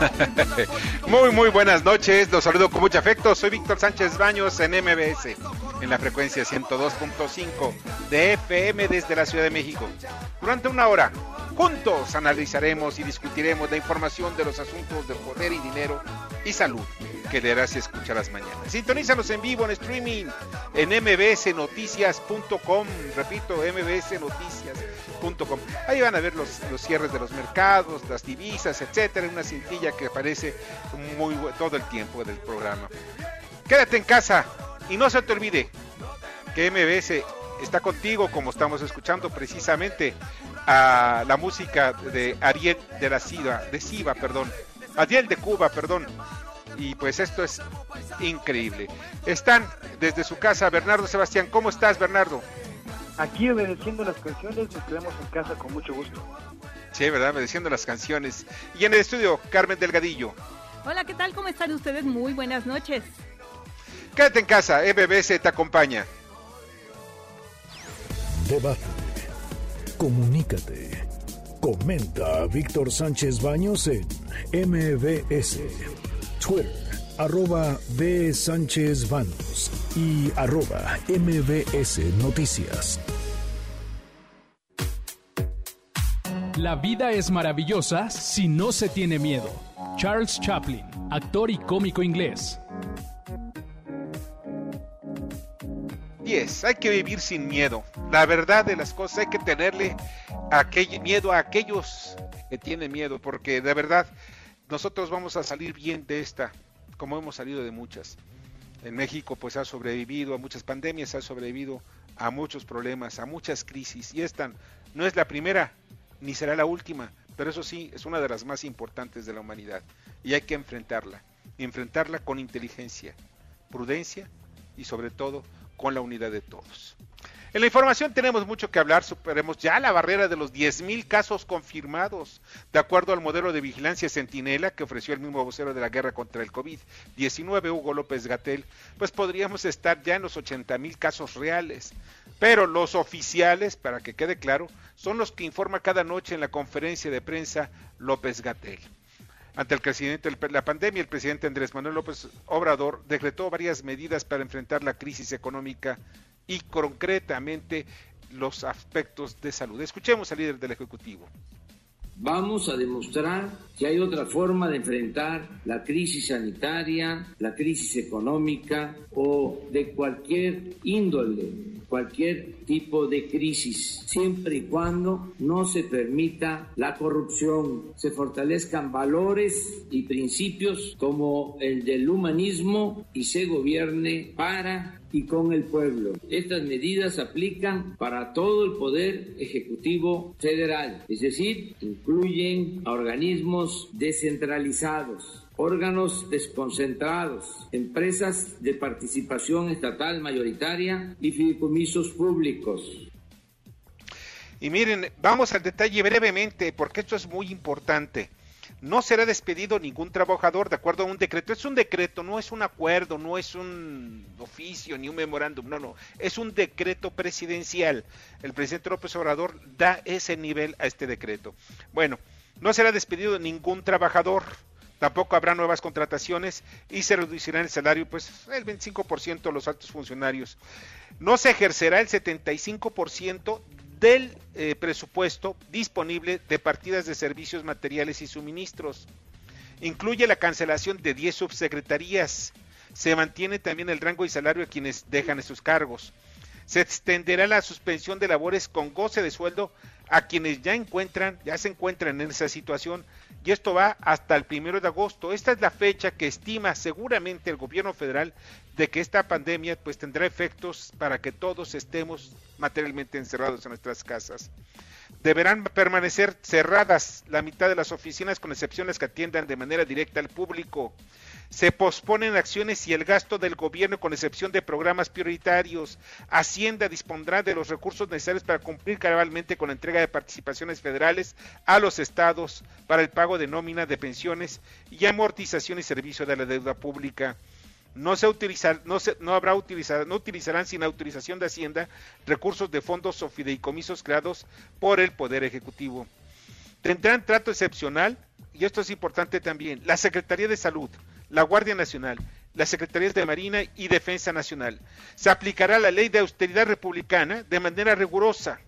Muy, muy buenas noches. Los saludo con mucho afecto. Soy Víctor Sánchez Baños en MBS, en la frecuencia 102.5 de FM desde la Ciudad de México. Durante una hora, juntos analizaremos y discutiremos la información de los asuntos de poder y dinero y salud que deberás escuchar las mañanas. Sintonízanos en vivo en streaming en mbsnoticias.com. Repito, mbsnoticias.com. Ahí van a ver los, cierres de los mercados, las divisas, etcétera. Una cintilla que aparece muy todo el tiempo del programa. Quédate en casa y no se te olvide que MBS está contigo, como estamos escuchando precisamente a la música de Ariel de la Siva, de Siva, perdón. Ariel de Cuba, perdón y pues esto es increíble. Están desde su casa Bernardo Sebastián. ¿Cómo estás, Bernardo? Aquí obedeciendo las canciones, nos quedamos en casa con mucho gusto. Sí, ¿verdad? Obedeciendo las canciones. Y en el estudio, Carmen Delgadillo. Hola, ¿qué tal? ¿Cómo están ustedes? Muy buenas noches. Quédate en casa, MBS te acompaña. Debate. Comunícate. Comenta a Víctor Sánchez Baños en MBS. Twitter, arroba B. Sánchez Vanos y arroba MBS Noticias. La vida es maravillosa si no se tiene miedo. Charles Chaplin, actor y cómico inglés. 10. Hay que vivir sin miedo. La verdad de las cosas hay que tenerle aquel, miedo a aquellos que tienen miedo, porque de verdad nosotros vamos a salir bien de esta, como hemos salido de muchas. En México pues ha sobrevivido a muchas pandemias, ha sobrevivido a muchos problemas, a muchas crisis y esta no es la primera ni será la última, pero eso sí es una de las más importantes de la humanidad y hay que enfrentarla, enfrentarla con inteligencia, prudencia y sobre todo con la unidad de todos. En la información tenemos mucho que hablar, superemos ya la barrera de los 10.000 casos confirmados, de acuerdo al modelo de vigilancia Centinela que ofreció el mismo vocero de la guerra contra el COVID-19, Hugo López Gatel, pues podríamos estar ya en los 80.000 casos reales. Pero los oficiales, para que quede claro, son los que informa cada noche en la conferencia de prensa López Gatel. Ante el crecimiento de la pandemia, el presidente Andrés Manuel López Obrador decretó varias medidas para enfrentar la crisis económica y concretamente los aspectos de salud. Escuchemos al líder del Ejecutivo. Vamos a demostrar que hay otra forma de enfrentar la crisis sanitaria, la crisis económica o de cualquier índole, cualquier tipo de crisis, siempre y cuando no se permita la corrupción, se fortalezcan valores y principios como el del humanismo y se gobierne para y con el pueblo. Estas medidas aplican para todo el poder ejecutivo federal, es decir, incluyen a organismos descentralizados, órganos desconcentrados, empresas de participación estatal mayoritaria y fideicomisos públicos. Y miren, vamos al detalle brevemente, porque esto es muy importante no será despedido ningún trabajador de acuerdo a un decreto. Es un decreto, no es un acuerdo, no es un oficio ni un memorándum, no, no, es un decreto presidencial. El presidente López Obrador da ese nivel a este decreto. Bueno, no será despedido ningún trabajador Tampoco habrá nuevas contrataciones y se reducirá el salario, pues el 25% de los altos funcionarios. No se ejercerá el 75% del eh, presupuesto disponible de partidas de servicios materiales y suministros. Incluye la cancelación de 10 subsecretarías. Se mantiene también el rango y salario a quienes dejan esos cargos. Se extenderá la suspensión de labores con goce de sueldo a quienes ya encuentran, ya se encuentran en esa situación y esto va hasta el primero de agosto. Esta es la fecha que estima seguramente el gobierno federal de que esta pandemia pues tendrá efectos para que todos estemos materialmente encerrados en nuestras casas. Deberán permanecer cerradas la mitad de las oficinas con excepciones que atiendan de manera directa al público. Se posponen acciones y el gasto del gobierno con excepción de programas prioritarios. Hacienda dispondrá de los recursos necesarios para cumplir cabalmente con la entrega de participaciones federales a los estados para el pago de nómina de pensiones y amortización y servicio de la deuda pública. No se utilizar, no, se, no habrá utilizar, no utilizarán sin autorización de Hacienda recursos de fondos o fideicomisos creados por el Poder Ejecutivo. Tendrán trato excepcional, y esto es importante también, la Secretaría de Salud, la Guardia Nacional, las Secretarías de Marina y Defensa Nacional. Se aplicará la ley de austeridad republicana de manera rigurosa.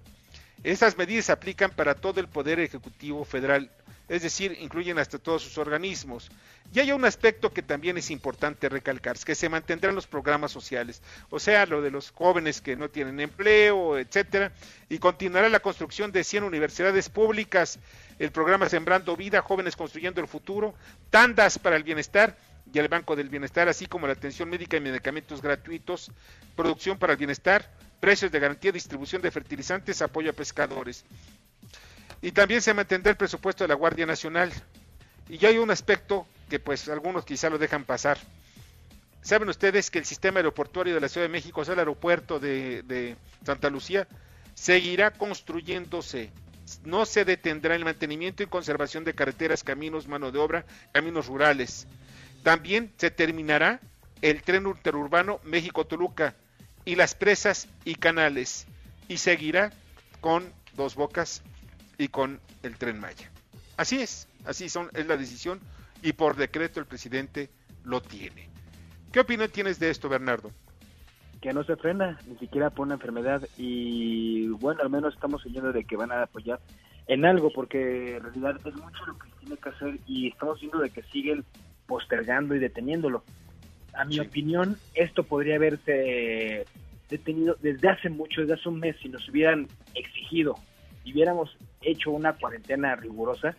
Estas medidas se aplican para todo el Poder Ejecutivo Federal, es decir, incluyen hasta todos sus organismos. Y hay un aspecto que también es importante recalcar, que se mantendrán los programas sociales, o sea, lo de los jóvenes que no tienen empleo, etcétera, y continuará la construcción de 100 universidades públicas, el programa Sembrando Vida, Jóvenes Construyendo el Futuro, tandas para el bienestar y el Banco del Bienestar, así como la atención médica y medicamentos gratuitos, producción para el bienestar, precios de garantía, distribución de fertilizantes, apoyo a pescadores. Y también se mantendrá el presupuesto de la Guardia Nacional. Y ya hay un aspecto que pues algunos quizá lo dejan pasar. ¿Saben ustedes que el sistema aeroportuario de la Ciudad de México, o sea, el aeropuerto de, de Santa Lucía, seguirá construyéndose? No se detendrá el mantenimiento y conservación de carreteras, caminos, mano de obra, caminos rurales. También se terminará el tren interurbano México-Toluca y las presas y canales. Y seguirá con Dos Bocas y con el tren Maya. Así es, así son, es la decisión y por decreto el presidente lo tiene. ¿Qué opinión tienes de esto, Bernardo? Que no se frena, ni siquiera por una enfermedad y bueno, al menos estamos oyendo de que van a apoyar en algo porque en realidad es mucho lo que tiene que hacer y estamos viendo de que siguen postergando y deteniéndolo. A mi opinión, esto podría haberse detenido desde hace mucho, desde hace un mes, si nos hubieran exigido y hubiéramos hecho una cuarentena rigurosa,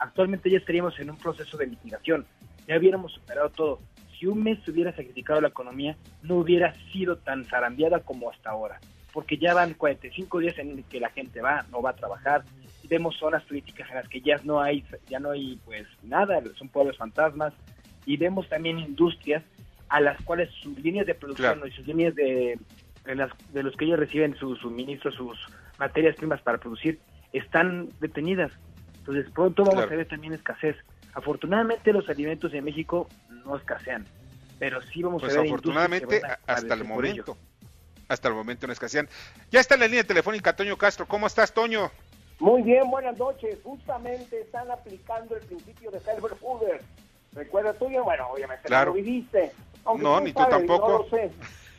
actualmente ya estaríamos en un proceso de mitigación, ya hubiéramos superado todo. Si un mes se hubiera sacrificado la economía, no hubiera sido tan zarambiada como hasta ahora, porque ya van 45 días en que la gente va, no va a trabajar, vemos zonas turísticas en las que ya no hay, ya no hay pues nada, son pueblos fantasmas, y vemos también industrias a las cuales sus líneas de producción y sus líneas de, de, los que ellos reciben sus suministros, sus materias primas para producir, están detenidas. Entonces pronto vamos a ver también escasez. Afortunadamente los alimentos en México no escasean, pero sí vamos pues a ver afortunadamente hasta el momento. Hasta el momento no escasean. Ya está en la línea telefónica Toño Castro. ¿Cómo estás, Toño? Muy bien, buenas noches. Justamente están aplicando el principio de Herbert Hoover. ¿Recuerdas tú? Bueno, obviamente no lo viviste. no, ni tú tampoco. No lo sé.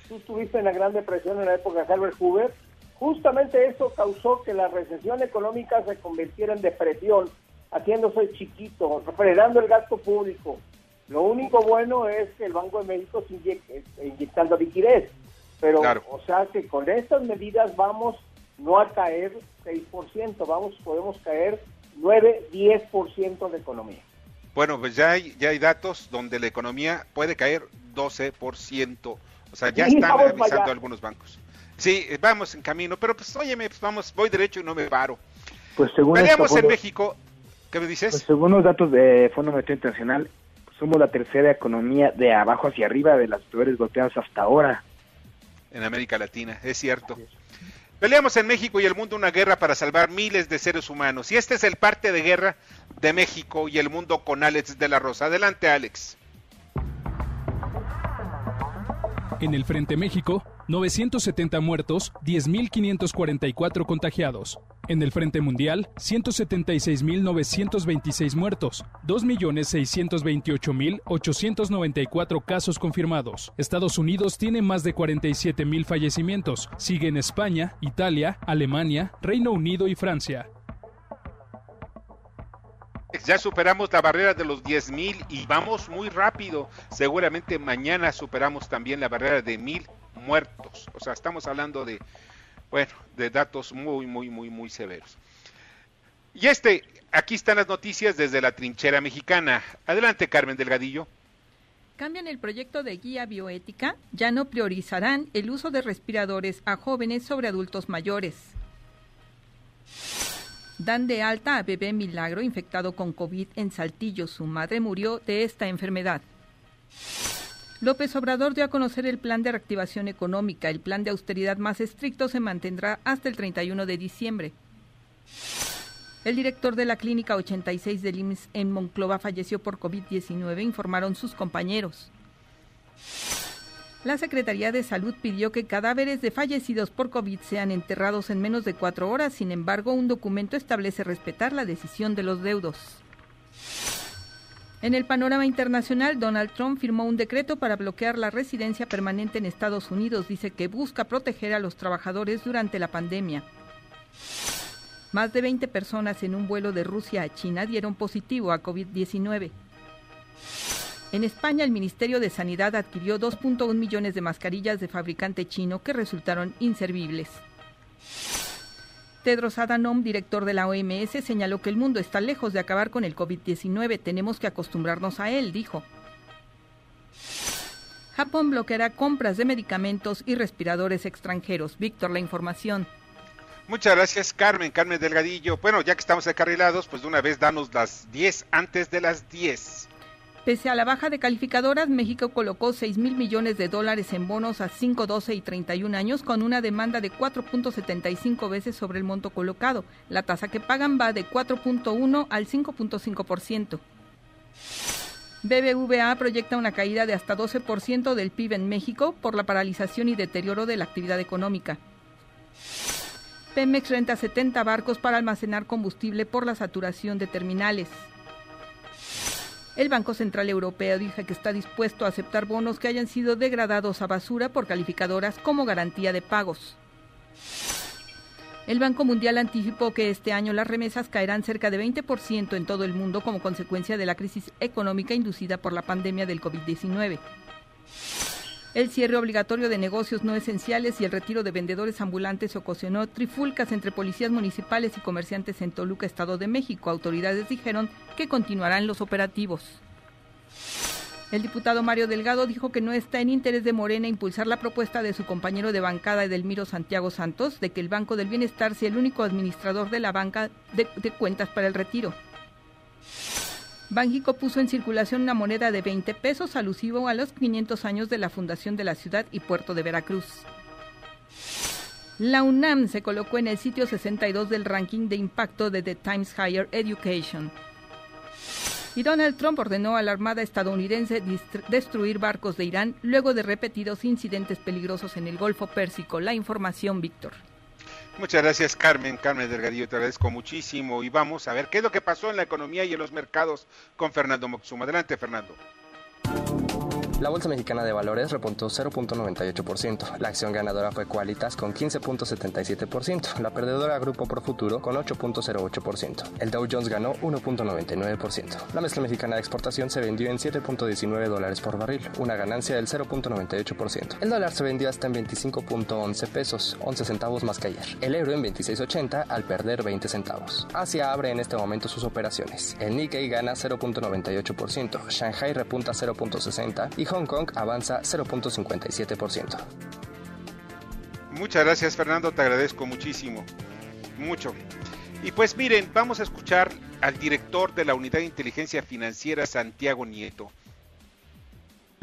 Tú estuviste en la Gran Depresión en la época de Herbert Hoover. Justamente eso causó que la recesión económica se convirtiera en depresión, haciéndose chiquito, frenando el gasto público. Lo único bueno es que el Banco de México sigue inyectando liquidez. Pero, o sea que con estas medidas vamos no a caer 6%, vamos, podemos caer 9, 10% de economía. Bueno, pues ya hay, ya hay datos donde la economía puede caer 12%. O sea, ya están avisando algunos bancos. Sí, vamos en camino, pero pues óyeme, pues vamos, voy derecho y no me paro. Pues según Veamos en México, ¿qué me dices? Pues según los datos de Fondo Monetario Internacional, somos la tercera economía de abajo hacia arriba de las peores golpeadas hasta ahora. En América Latina, es cierto. Peleamos en México y el mundo una guerra para salvar miles de seres humanos. Y este es el parte de guerra de México y el mundo con Alex de la Rosa. Adelante, Alex. En el Frente México, 970 muertos, 10.544 contagiados. En el frente mundial, 176.926 muertos, 2.628.894 casos confirmados. Estados Unidos tiene más de 47.000 fallecimientos. Siguen España, Italia, Alemania, Reino Unido y Francia. Ya superamos la barrera de los 10.000 y vamos muy rápido. Seguramente mañana superamos también la barrera de 1.000 muertos. O sea, estamos hablando de, bueno, de datos muy, muy, muy, muy severos. Y este, aquí están las noticias desde la trinchera mexicana. Adelante, Carmen Delgadillo. Cambian el proyecto de guía bioética, ya no priorizarán el uso de respiradores a jóvenes sobre adultos mayores. Dan de alta a bebé Milagro infectado con COVID en Saltillo. Su madre murió de esta enfermedad. López Obrador dio a conocer el plan de reactivación económica. El plan de austeridad más estricto se mantendrá hasta el 31 de diciembre. El director de la Clínica 86 del IMSS en Monclova falleció por COVID-19, informaron sus compañeros. La Secretaría de Salud pidió que cadáveres de fallecidos por COVID sean enterrados en menos de cuatro horas. Sin embargo, un documento establece respetar la decisión de los deudos. En el panorama internacional, Donald Trump firmó un decreto para bloquear la residencia permanente en Estados Unidos. Dice que busca proteger a los trabajadores durante la pandemia. Más de 20 personas en un vuelo de Rusia a China dieron positivo a COVID-19. En España, el Ministerio de Sanidad adquirió 2.1 millones de mascarillas de fabricante chino que resultaron inservibles. Tedros Adhanom, director de la OMS, señaló que el mundo está lejos de acabar con el COVID-19. Tenemos que acostumbrarnos a él, dijo. Japón bloqueará compras de medicamentos y respiradores extranjeros. Víctor, la información. Muchas gracias, Carmen, Carmen Delgadillo. Bueno, ya que estamos acarrilados, pues de una vez danos las 10 antes de las 10. Pese a la baja de calificadoras, México colocó 6 mil millones de dólares en bonos a 5, 12 y 31 años con una demanda de 4.75 veces sobre el monto colocado. La tasa que pagan va de 4.1 al 5.5%. BBVA proyecta una caída de hasta 12% del PIB en México por la paralización y deterioro de la actividad económica. Pemex renta 70 barcos para almacenar combustible por la saturación de terminales. El Banco Central Europeo dice que está dispuesto a aceptar bonos que hayan sido degradados a basura por calificadoras como garantía de pagos. El Banco Mundial anticipó que este año las remesas caerán cerca de 20% en todo el mundo como consecuencia de la crisis económica inducida por la pandemia del COVID-19. El cierre obligatorio de negocios no esenciales y el retiro de vendedores ambulantes ocasionó trifulcas entre policías municipales y comerciantes en Toluca, Estado de México. Autoridades dijeron que continuarán los operativos. El diputado Mario Delgado dijo que no está en interés de Morena impulsar la propuesta de su compañero de bancada Edelmiro Santiago Santos de que el Banco del Bienestar sea el único administrador de la banca de, de cuentas para el retiro. Banjico puso en circulación una moneda de 20 pesos alusivo a los 500 años de la fundación de la ciudad y puerto de Veracruz. La UNAM se colocó en el sitio 62 del ranking de impacto de The Times Higher Education. Y Donald Trump ordenó a la Armada estadounidense destruir barcos de Irán luego de repetidos incidentes peligrosos en el Golfo Pérsico. La información, Víctor. Muchas gracias, Carmen. Carmen Delgadillo, te agradezco muchísimo. Y vamos a ver qué es lo que pasó en la economía y en los mercados con Fernando Moxuma. Adelante, Fernando. La Bolsa Mexicana de Valores repuntó 0.98%. La acción ganadora fue Qualitas con 15.77%. La perdedora Grupo Profuturo con 8.08%. El Dow Jones ganó 1.99%. La mezcla mexicana de exportación se vendió en 7.19 dólares por barril, una ganancia del 0.98%. El dólar se vendió hasta en 25.11 pesos, 11 centavos más que ayer. El euro en 26.80 al perder 20 centavos. Asia abre en este momento sus operaciones. El Nikkei gana 0.98%, Shanghai repunta 0.60 y Hong Kong avanza 0.57%. Muchas gracias Fernando, te agradezco muchísimo. Mucho. Y pues miren, vamos a escuchar al director de la Unidad de Inteligencia Financiera, Santiago Nieto.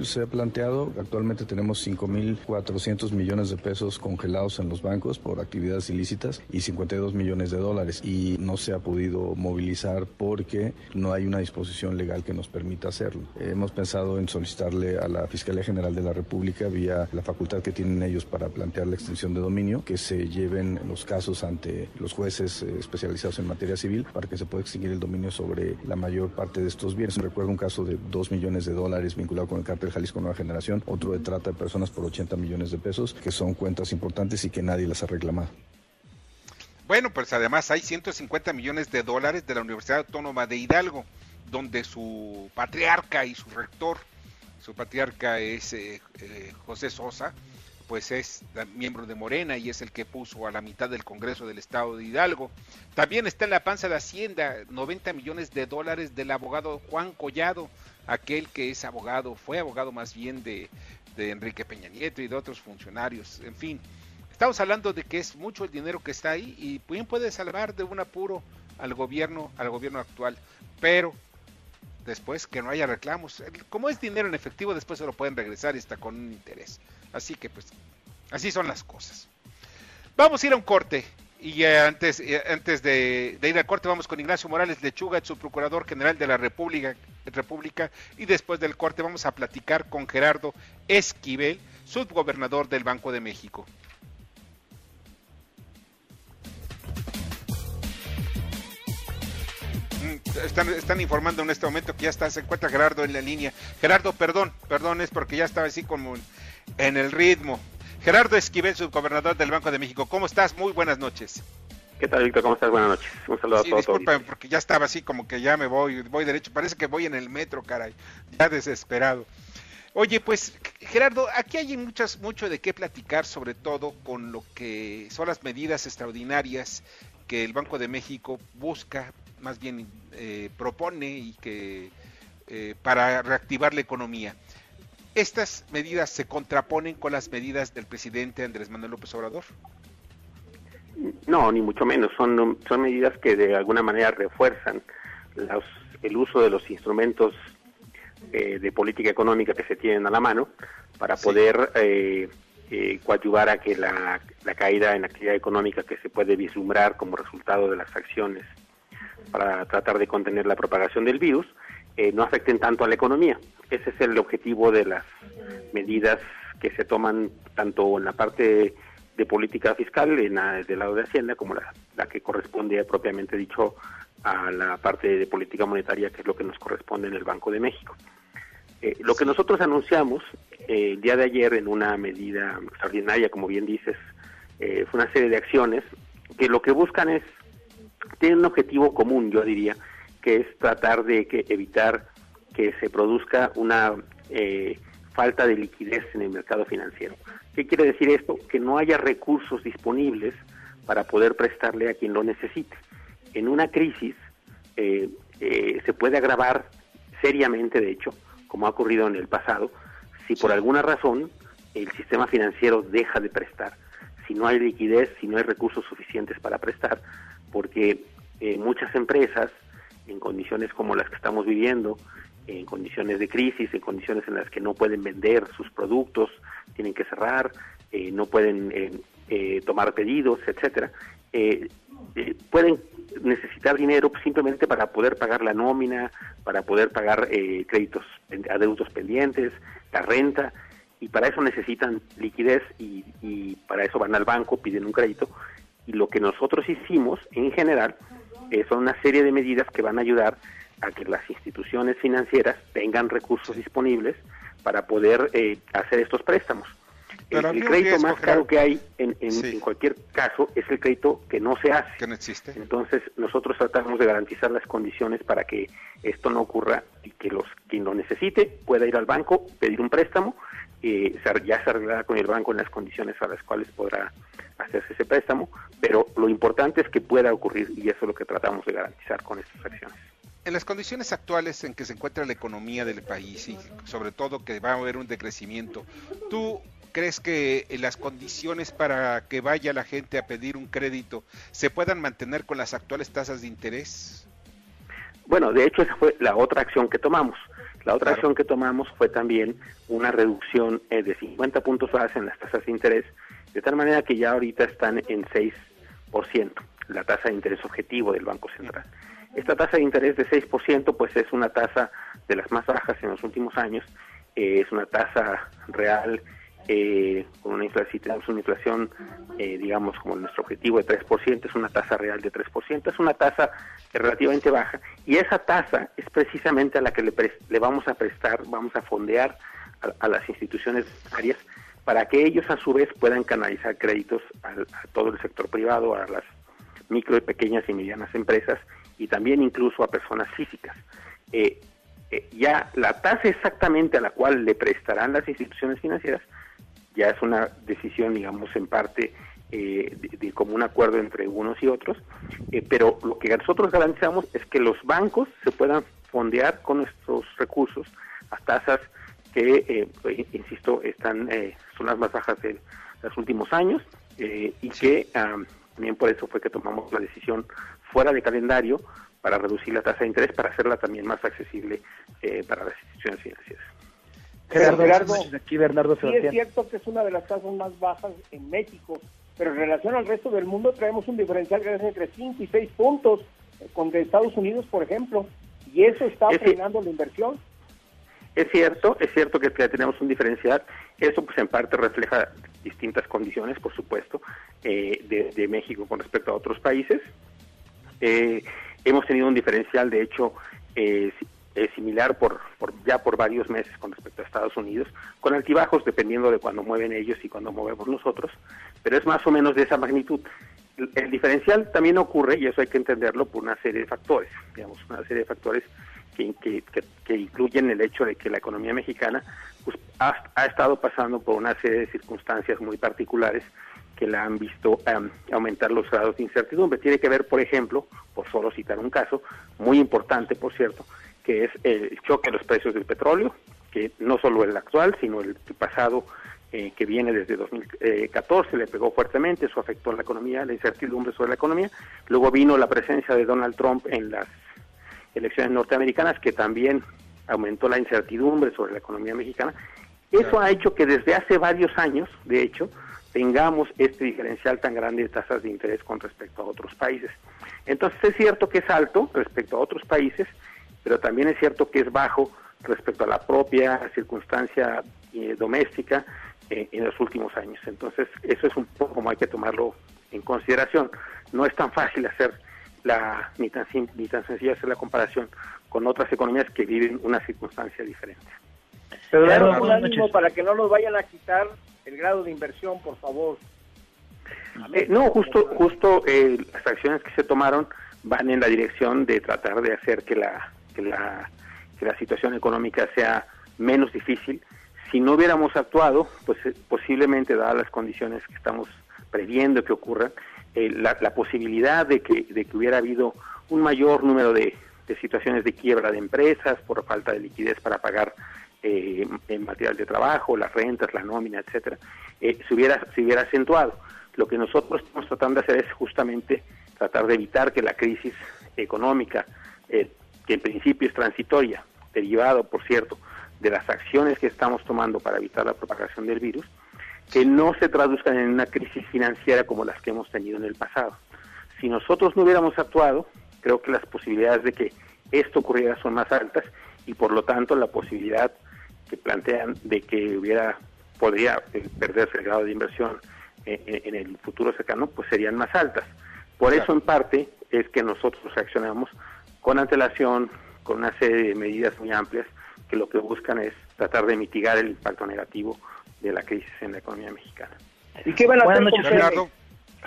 Se ha planteado, actualmente tenemos 5.400 millones de pesos congelados en los bancos por actividades ilícitas y 52 millones de dólares y no se ha podido movilizar porque no hay una disposición legal que nos permita hacerlo. Hemos pensado en solicitarle a la Fiscalía General de la República vía la facultad que tienen ellos para plantear la extensión de dominio que se lleven los casos ante los jueces eh, especializados en materia civil para que se pueda extinguir el dominio sobre la mayor parte de estos bienes. Recuerdo un caso de 2 millones de dólares vinculado con el cártel Jalisco Nueva Generación, otro de trata de personas por 80 millones de pesos, que son cuentas importantes y que nadie las ha reclamado. Bueno, pues además hay 150 millones de dólares de la Universidad Autónoma de Hidalgo, donde su patriarca y su rector, su patriarca es eh, eh, José Sosa, pues es miembro de Morena y es el que puso a la mitad del Congreso del Estado de Hidalgo. También está en la panza de Hacienda 90 millones de dólares del abogado Juan Collado, aquel que es abogado, fue abogado más bien de, Enrique Peña Nieto y de otros funcionarios. En fin, estamos hablando de que es mucho el dinero que está ahí y bien puede salvar de un apuro al gobierno, al gobierno actual. Pero después que no haya reclamos, como es dinero en efectivo, después se lo pueden regresar y está con un interés. Así que pues, así son las cosas. Vamos a ir a un corte. Y antes, antes de, ir al corte vamos con Ignacio Morales Lechuga, su procurador general de la República, República, y después del corte vamos a platicar con Gerardo Esquivel, subgobernador del Banco de México. Mm, están, están, informando en este momento que ya está, se encuentra Gerardo en la línea. Gerardo, perdón, perdón, es porque ya estaba así como en el ritmo. Gerardo Esquivel, subgobernador del Banco de México. ¿Cómo estás? Muy buenas noches. ¿Qué tal, Víctor? ¿Cómo estás? Buenas noches. Un saludo a todos. Disculpa, porque ya estaba así como que ya me voy, voy derecho. Parece que voy en el metro, caray. Ya desesperado. Oye, pues Gerardo, aquí hay muchas, mucho de qué platicar, sobre todo con lo que son las medidas extraordinarias que el Banco de México busca, más bien eh, propone y que eh, para reactivar la economía. ¿Estas medidas se contraponen con las medidas del presidente Andrés Manuel López Obrador? No, ni mucho menos. Son, son medidas que de alguna manera refuerzan el uso de los instrumentos eh, de política económica que se tienen a la mano para poder eh, eh, coadyuvar a que la, la, caída en actividad económica que se puede vislumbrar como resultado de las acciones para tratar de contener la propagación del virus eh, no afecten tanto a la economía. Ese es el objetivo de las medidas que se toman tanto en la parte de política fiscal, en la, del lado de Hacienda, como la, que corresponde propiamente dicho a la parte de política monetaria, que es lo que nos corresponde en el Banco de México. Eh, lo que nosotros anunciamos eh, el día de ayer en una medida extraordinaria, como bien dices, fue una serie de acciones que lo que buscan es, tienen un objetivo común, yo diría, que es tratar de que evitar que se produzca una eh, falta de liquidez en el mercado financiero. ¿Qué quiere decir esto? Que no haya recursos disponibles para poder prestarle a quien lo necesite. En una crisis eh, eh, se puede agravar seriamente, de hecho, como ha ocurrido en el pasado, si por alguna razón el sistema financiero deja de prestar, si no hay liquidez, si no hay recursos suficientes para prestar, porque muchas empresas en condiciones como las que estamos viviendo, en condiciones de crisis, en condiciones en las que no pueden vender sus productos, tienen que cerrar, eh, no pueden eh, eh, tomar pedidos, etcétera, pueden necesitar dinero simplemente para poder pagar la nómina, para poder pagar créditos, adeudos pendientes, la renta, y para eso necesitan liquidez y, y para eso van al banco, piden un crédito. Y lo que nosotros hicimos en general son una serie de medidas que van a ayudar a que las instituciones financieras tengan recursos disponibles para poder eh, hacer estos préstamos. el, crédito más caro que hay en, en, cualquier caso es el crédito que no se hace. Que no existe. Entonces nosotros tratamos de garantizar las condiciones para que esto no ocurra y que los quien lo necesite pueda ir al banco, pedir un préstamo, eh, ya se arreglará con el banco en las condiciones a las cuales podrá hacerse ese préstamo, pero lo importante es que pueda ocurrir y eso es lo que tratamos de garantizar con estas acciones. En las condiciones actuales en que se encuentra la economía del país y sobre todo que va a haber un decrecimiento, ¿tú crees que las condiciones para que vaya la gente a pedir un crédito se puedan mantener con las actuales tasas de interés? Bueno, de hecho esa fue la otra acción que tomamos. La otra acción que tomamos fue también una reducción eh, de 50 puntos base en las tasas de interés, de tal manera que ya ahorita están en 6%, la tasa de interés objetivo del Banco Central. Esta tasa de interés de 6% pues es una tasa de las más bajas en los últimos años, eh, es una tasa real eh, con una inflación, si tenemos una inflación, eh, digamos, como nuestro objetivo de 3%, es una tasa real de 3%, es una tasa relativamente baja, y esa tasa es precisamente a la que le, le vamos a prestar, vamos a fondear a, las instituciones bancarias para que ellos a su vez puedan canalizar créditos a, todo el sector privado, a las micro y pequeñas y medianas empresas y también incluso a personas físicas. Eh, eh, ya la tasa exactamente a la cual le prestarán las instituciones financieras ya es una decisión, digamos, en parte eh, de, común acuerdo entre unos y otros, eh, pero lo que nosotros garantizamos es que los bancos se puedan fondear con nuestros recursos a tasas que, eh, insisto, están son las más bajas de los últimos años y que también por eso fue que tomamos la decisión fuera de calendario para reducir la tasa de interés, para hacerla también más accesible para las instituciones financieras. Gerardo, aquí Bernardo sí es cierto que es una de las tasas más bajas en México, pero en relación al resto del mundo traemos un diferencial que es entre 5 y 6 puntos eh, con de Estados Unidos, por ejemplo, y eso está frenando la inversión. Es cierto, es cierto que tenemos un diferencial. Eso, pues, en parte refleja distintas condiciones, por supuesto, eh, de, México con respecto a otros países. Eh, hemos tenido un diferencial, de hecho, eh, eh, similar por, ya por varios meses con respecto a Estados Unidos, con altibajos dependiendo de cuando mueven ellos y cuando movemos nosotros, pero es más o menos de esa magnitud. El, diferencial también ocurre, y eso hay que entenderlo, por una serie de factores, digamos, una serie de factores que, que, incluyen el hecho de que la economía mexicana pues, ha, estado pasando por una serie de circunstancias muy particulares que la han visto aumentar los grados de incertidumbre. Tiene que ver, por ejemplo, por solo citar un caso, muy importante, por cierto, que es el choque de los precios del petróleo, que no solo el actual, sino el pasado eh, que viene desde 2014 le pegó fuertemente, eso afectó a la economía, la incertidumbre sobre la economía. Luego vino la presencia de Donald Trump en las elecciones norteamericanas, que también aumentó la incertidumbre sobre la economía mexicana. Eso ha hecho que desde hace varios años, de hecho, tengamos este diferencial tan grande de tasas de interés con respecto a otros países. Entonces es cierto que es alto respecto a otros países, pero también es cierto que es bajo respecto a la propia circunstancia eh, doméstica eh, en los últimos años. Entonces, eso es un poco como hay que tomarlo en consideración. No es tan fácil hacer la, ni tan, ni tan sencilla hacer la comparación con otras economías que viven una circunstancia diferente. Pero claro, un ánimo para que no nos vayan a quitar el grado de inversión, por favor. Eh, no, justo, justo las acciones que se tomaron van en la dirección de tratar de hacer que la que la, que la situación económica sea menos difícil. Si no hubiéramos actuado, pues eh, posiblemente, dadas las condiciones que estamos previendo que ocurran, eh, la, posibilidad de que, de que hubiera habido un mayor número de, situaciones de quiebra de empresas por falta de liquidez para pagar eh, en material de trabajo, las rentas, la nómina, etcétera, se hubiera se hubiera acentuado. Lo que nosotros estamos tratando de hacer es justamente tratar de evitar que la crisis económica que en principio es transitoria, derivado, por cierto, de las acciones que estamos tomando para evitar la propagación del virus, que no se traduzcan en una crisis financiera como las que hemos tenido en el pasado. Si nosotros no hubiéramos actuado, creo que las posibilidades de que esto ocurriera son más altas y por lo tanto la posibilidad que plantean de que hubiera podría eh, perderse el grado de inversión eh, en, el futuro cercano, pues serían más altas. Por eso en parte es que nosotros reaccionamos con antelación, con una serie de medidas muy amplias que lo que buscan es tratar de mitigar el impacto negativo de la crisis en la economía mexicana. ¿Y qué van a buenas noches, Gerardo.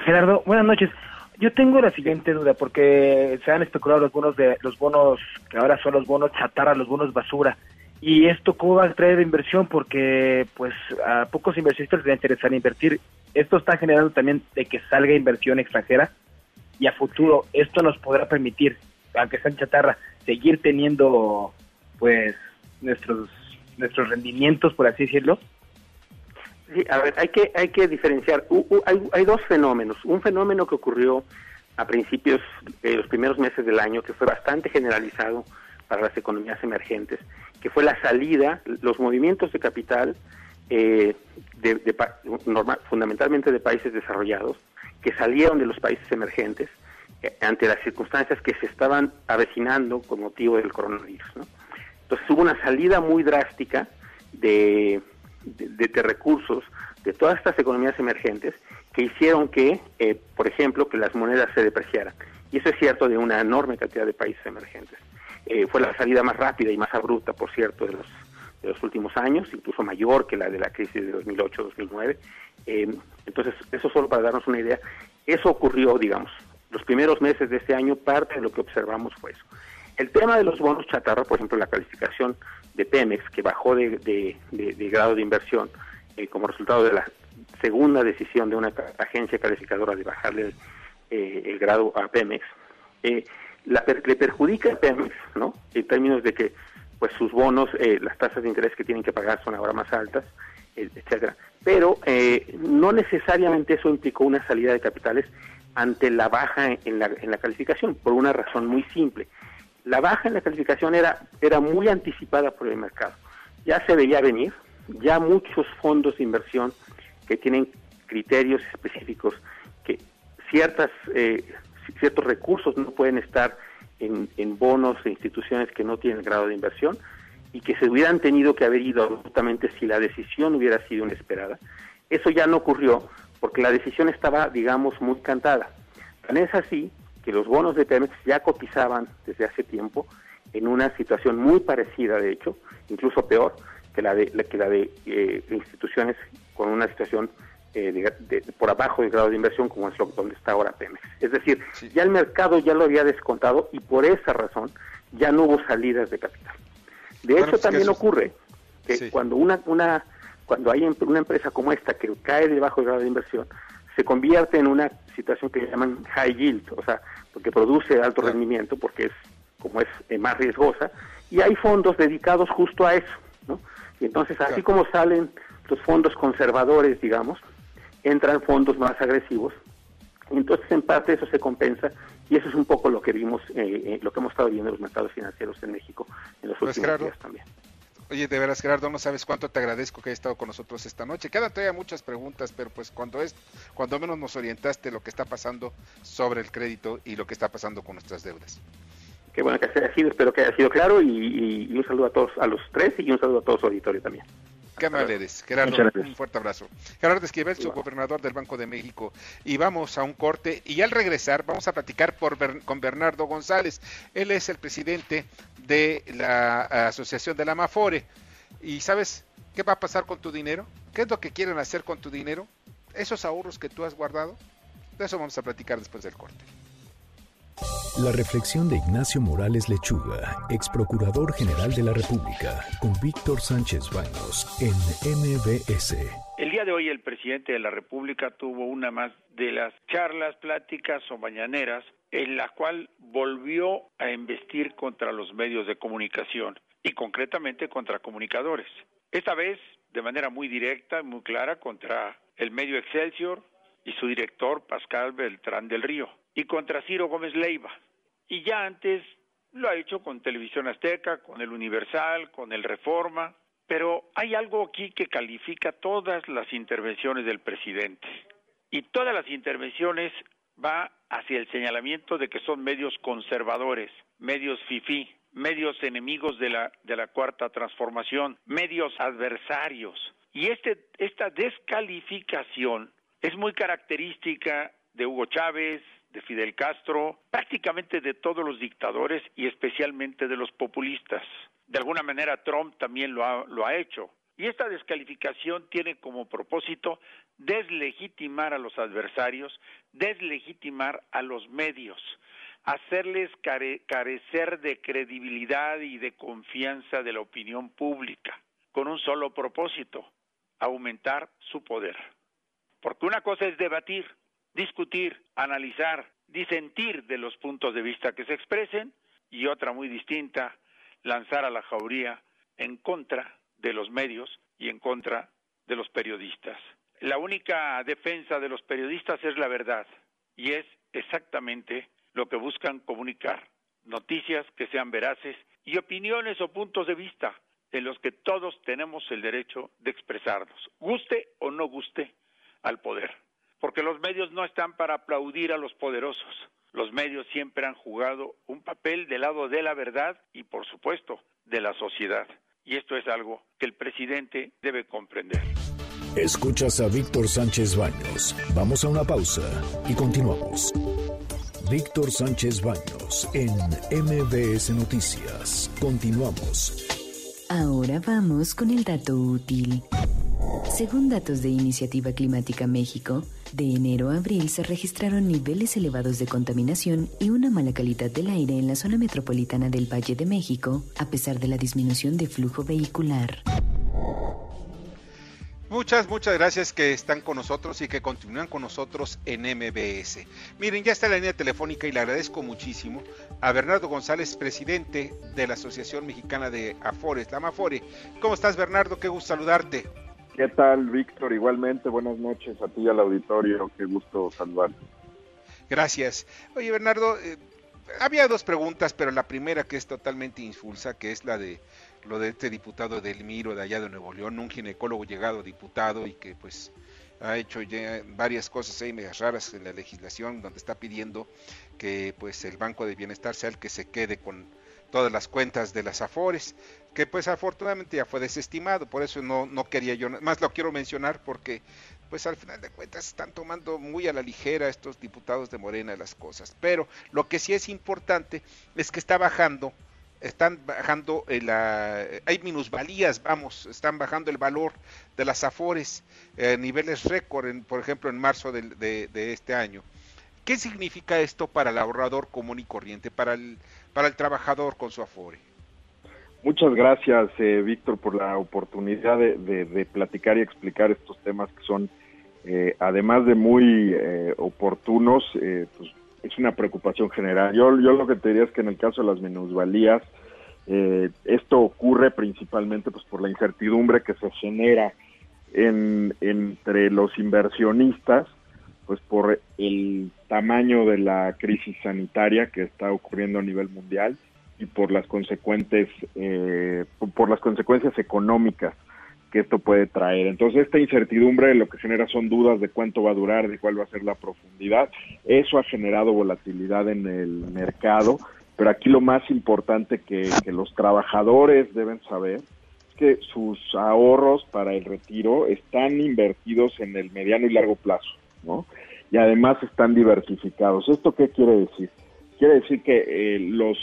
Gerardo, buenas noches. Yo tengo la siguiente duda, porque se han especulado algunos de los bonos, que ahora son los bonos chatarra, los bonos basura. ¿Y esto cómo va a traer inversión? Porque pues a pocos inversionistas les interesa invertir. Esto está generando también de que salga inversión extranjera y a futuro esto nos podrá permitir aunque sea en chatarra, seguir teniendo pues nuestros nuestros rendimientos, por así decirlo? Sí, a ver, hay que hay que diferenciar. hay, hay, dos fenómenos. Un fenómeno que ocurrió a principios de los primeros meses del año, que fue bastante generalizado para las economías emergentes, que fue la salida, los movimientos de capital, eh, de, fundamentalmente de países desarrollados, que salieron de los países emergentes eh, ante las circunstancias que se estaban avecinando con motivo del coronavirus. Entonces hubo una salida muy drástica de, de, recursos de todas estas economías emergentes que hicieron que, eh, por ejemplo, que las monedas se depreciaran. Y eso es cierto de una enorme cantidad de países emergentes. Eh, fue la salida más rápida y más abrupta, por cierto, de los, de los últimos años, incluso mayor que la de la crisis de 2008-2009. Eh, entonces, eso solo para darnos una idea. Eso ocurrió, digamos, los primeros meses de este año, parte de lo que observamos fue eso. El tema de los bonos chatarra, por ejemplo, la calificación de Pemex, que bajó de, de, grado de inversión eh, como resultado de la segunda decisión de una agencia calificadora de bajarle eh, el grado a Pemex, eh, la le perjudica a Pemex, ¿no? En términos de que pues sus bonos, eh, las tasas de interés que tienen que pagar son ahora más altas, etcétera. Pero no necesariamente eso implicó una salida de capitales ante la baja en la, en la calificación, por una razón muy simple. La baja en la calificación era, era muy anticipada por el mercado. Ya se veía venir, ya muchos fondos de inversión que tienen criterios específicos que ciertas eh, ciertos recursos no pueden estar en, bonos e instituciones que no tienen grado de inversión y que se hubieran tenido que haber ido absolutamente si la decisión hubiera sido inesperada. Eso ya no ocurrió porque la decisión estaba, digamos, muy cantada. Tan es así que los bonos de Pemex ya cotizaban desde hace tiempo en una situación muy parecida, de hecho, incluso peor que la de, que la de eh, instituciones con una situación eh, por abajo del grado de inversión como es lo donde está ahora Pemex. Es decir, ya el mercado ya lo había descontado y por esa razón ya no hubo salidas de capital. De hecho, pues también ocurre que cuando una, una cuando hay una empresa como esta que cae debajo del grado de inversión, se convierte en una situación que llaman high yield, o sea, porque produce alto rendimiento, porque es como es eh, más riesgosa, y hay fondos dedicados justo a eso, ¿no? Y entonces, así como salen los fondos conservadores, digamos, entran fondos más agresivos. Entonces, en parte eso se compensa y eso es un poco lo que vimos, eh, eh, lo que hemos estado viendo en los mercados financieros en México en los pues últimos días también. Oye, de veras, Gerardo, no sabes cuánto te agradezco que hayas estado con nosotros esta noche. Quedan todavía muchas preguntas, pero pues cuando es, cuando menos nos orientaste lo que está pasando sobre el crédito y lo que está pasando con nuestras deudas. Qué bueno que haya sido, espero que haya sido claro y, y un saludo a todos, a los tres y un saludo a todo su auditorio también. Qué amable eres, Gerardo. Un fuerte abrazo. Gerardo Esquivel, su gobernador del Banco de México. Y vamos a un corte. Y al regresar, vamos a platicar por, con Bernardo González. Él es el presidente de la Asociación de la Mafore. ¿Y sabes qué va a pasar con tu dinero? ¿Qué es lo que quieren hacer con tu dinero? ¿Esos ahorros que tú has guardado? De eso vamos a platicar después del corte. La reflexión de Ignacio Morales Lechuga, ex procurador general de la República, con Víctor Sánchez Baños en MBS. El día de hoy el presidente de la República tuvo una más de las charlas, pláticas o mañaneras en la cual volvió a investir contra los medios de comunicación y concretamente contra comunicadores. Esta vez de manera muy directa y muy clara contra el medio Excelsior y su director Pascal Beltrán del Río y contra Ciro Gómez Leiva. Y ya antes lo ha hecho con Televisión Azteca, con el Universal, con el Reforma, pero hay algo aquí que califica todas las intervenciones del presidente. Y todas las intervenciones va hacia el señalamiento de que son medios conservadores, medios fifí, medios enemigos de la, de la cuarta transformación, medios adversarios. Y este, esta descalificación es muy característica de Hugo Chávez, de Fidel Castro, prácticamente de todos los dictadores y especialmente de los populistas. De alguna manera Trump también lo ha, lo ha hecho. Y esta descalificación tiene como propósito deslegitimar a los adversarios, deslegitimar a los medios, hacerles carecer de credibilidad y de confianza de la opinión pública, con un solo propósito, aumentar su poder. Porque una cosa es debatir, discutir, analizar, disentir de los puntos de vista que se expresen y otra muy distinta, lanzar a la jauría en contra de los medios y en contra de los periodistas. La única defensa de los periodistas es la verdad y es exactamente lo que buscan comunicar, noticias que sean veraces y opiniones o puntos de vista en los que todos tenemos el derecho de expresarnos, guste o no guste al poder. Porque los medios no están para aplaudir a los poderosos. Los medios siempre han jugado un papel del lado de la verdad y, por supuesto, de la sociedad. Y esto es algo que el presidente debe comprender. Escuchas a Víctor Sánchez Baños. Vamos a una pausa y continuamos. Víctor Sánchez Baños en MBS Noticias. Continuamos. Ahora vamos con el dato útil. Según datos de Iniciativa Climática México, de enero a abril se registraron niveles elevados de contaminación y una mala calidad del aire en la zona metropolitana del Valle de México, a pesar de la disminución de flujo vehicular. Muchas, muchas gracias que están con nosotros y que continúan con nosotros en MBS. Miren, ya está la línea telefónica y le agradezco muchísimo a Bernardo González, presidente de la Asociación Mexicana de Afores, la. ¿Cómo estás, Bernardo? Qué gusto saludarte. ¿Qué tal, Víctor? Igualmente, buenas noches a ti y al auditorio. Qué gusto saludarte. Gracias. Oye, Bernardo, eh, había dos preguntas, pero la primera que es totalmente insulsa, que es la de lo de este diputado del Miro de allá de Nuevo León, un ginecólogo llegado diputado y que pues ha hecho ya varias cosas ahí medias raras en la legislación donde está pidiendo que pues el Banco de Bienestar sea el que se quede con todas las cuentas de las Afores, que pues afortunadamente ya fue desestimado, por eso no, no quería yo, más lo quiero mencionar porque pues al final de cuentas están tomando muy a la ligera estos diputados de Morena las cosas, pero lo que sí es importante es que está bajando están bajando eh, la, hay minusvalías, vamos, están bajando el valor de las afores a niveles récord, por ejemplo, en marzo de, este año. ¿Qué significa esto para el ahorrador común y corriente, para el, para el trabajador con su afore? Muchas gracias, eh, Víctor, por la oportunidad de, platicar y explicar estos temas que son, eh, además de muy oportunos, pues es una preocupación general. Yo, yo lo que te diría es que en el caso de las minusvalías, eh, esto ocurre principalmente pues por la incertidumbre que se genera en, entre los inversionistas, pues por el tamaño de la crisis sanitaria que está ocurriendo a nivel mundial y por las consecuentes, eh, por las consecuencias económicas que esto puede traer. Entonces, esta incertidumbre lo que genera son dudas de cuánto va a durar, de cuál va a ser la profundidad. Eso ha generado volatilidad en el mercado, pero aquí lo más importante que, los trabajadores deben saber es que sus ahorros para el retiro están invertidos en el mediano y largo plazo, ¿no? Y además están diversificados. ¿Esto qué quiere decir? Quiere decir que eh, los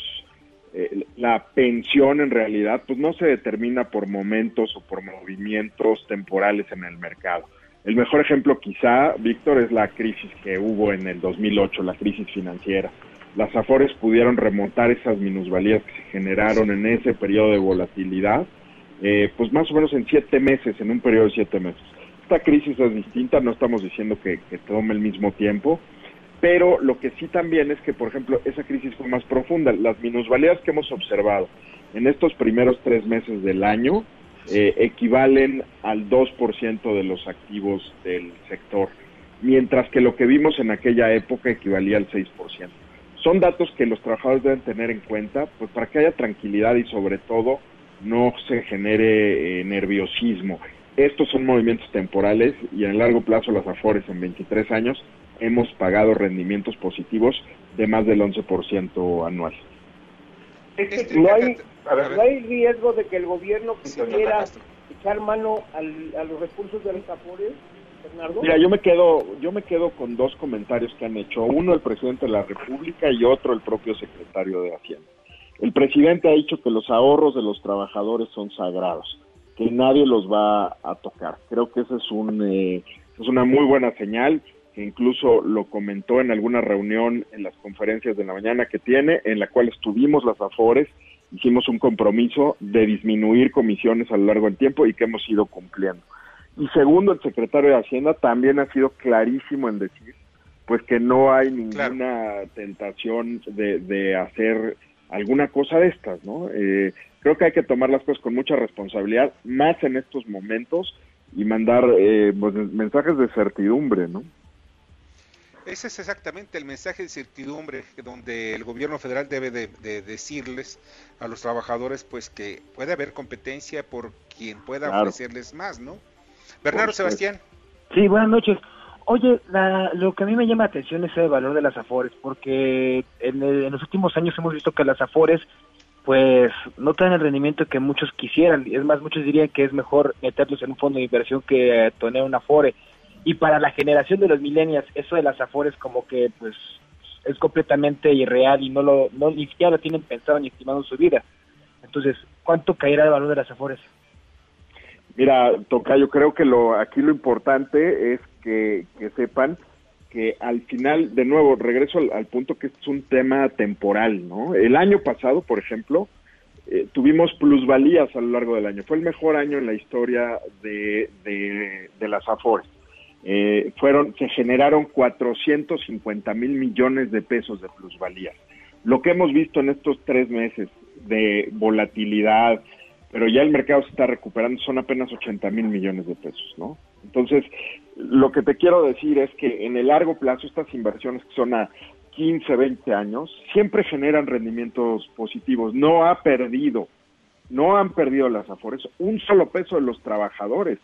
eh, la pensión en realidad pues no se determina por momentos o por movimientos temporales en el mercado. El mejor ejemplo quizá, Víctor, es la crisis que hubo en el 2008, la crisis financiera. Las Afores pudieron remontar esas minusvalías que se generaron en ese periodo de volatilidad, eh, pues más o menos en siete meses, en un periodo de siete meses. Esta crisis es distinta, no estamos diciendo que, que tome el mismo tiempo, pero lo que sí también es que, por ejemplo, esa crisis fue más profunda. Las minusvalías que hemos observado en estos primeros tres meses del año eh, equivalen al 2% de los activos del sector, mientras que lo que vimos en aquella época equivalía al 6%. Son datos que los trabajadores deben tener en cuenta, pues para que haya tranquilidad y sobre todo no se genere eh, nerviosismo. Estos son movimientos temporales y en el largo plazo las AFORES en 23 años hemos pagado rendimientos positivos de más del 11% anual. No, hay, no hay riesgo de que el gobierno quisiera echar mano a los recursos de los AFORES, Bernardo. Mira, yo me quedo, yo me quedo con dos comentarios que han hecho, uno el presidente de la República y otro el propio secretario de Hacienda. El presidente ha dicho que los ahorros de los trabajadores son sagrados, que nadie los va a tocar. Creo que esa es un eh, es una muy buena señal incluso lo comentó en alguna reunión en las conferencias de la mañana que tiene, en la cual estuvimos las AFORES, hicimos un compromiso de disminuir comisiones a lo largo del tiempo y que hemos ido cumpliendo. Y segundo, el secretario de Hacienda también ha sido clarísimo en decir, pues que no hay ninguna tentación de, hacer alguna cosa de estas, ¿no? Eh, creo que hay que tomar las cosas con mucha responsabilidad, más en estos momentos, y mandar eh, pues, mensajes de certidumbre, ¿no? Ese es exactamente el mensaje de certidumbre donde el gobierno federal debe de, decirles a los trabajadores pues que puede haber competencia por quien pueda ofrecerles más, ¿no? Bernardo Sebastián. Sí, buenas noches. Oye, lo que a mí me llama la atención es el valor de las afores, porque en, en, los últimos años hemos visto que las afores pues no traen el rendimiento que muchos quisieran. Es más, muchos dirían que es mejor meterlos en un fondo de inversión que tener una afore y para la generación de los millennials eso de las afores como que pues es completamente irreal y no lo ni siquiera lo tienen pensado ni estimado en su vida. Entonces cuánto caerá el valor de las afores mira toca yo creo que lo aquí lo importante es que, sepan que al final de nuevo regreso al, punto que es un tema temporal no el año pasado por ejemplo eh, tuvimos plusvalías a lo largo del año. Fue el mejor año en la historia de, de las afores eh, fueron, se generaron 450 mil millones de pesos de plusvalía. Lo que hemos visto en estos tres meses de volatilidad, pero ya el mercado se está recuperando, son apenas 80 mil millones de pesos, ¿no? Entonces, lo que te quiero decir es que en el largo plazo estas inversiones que son a 15, 20 años, siempre generan rendimientos positivos. No ha perdido, no han perdido las afores un solo peso de los trabajadores.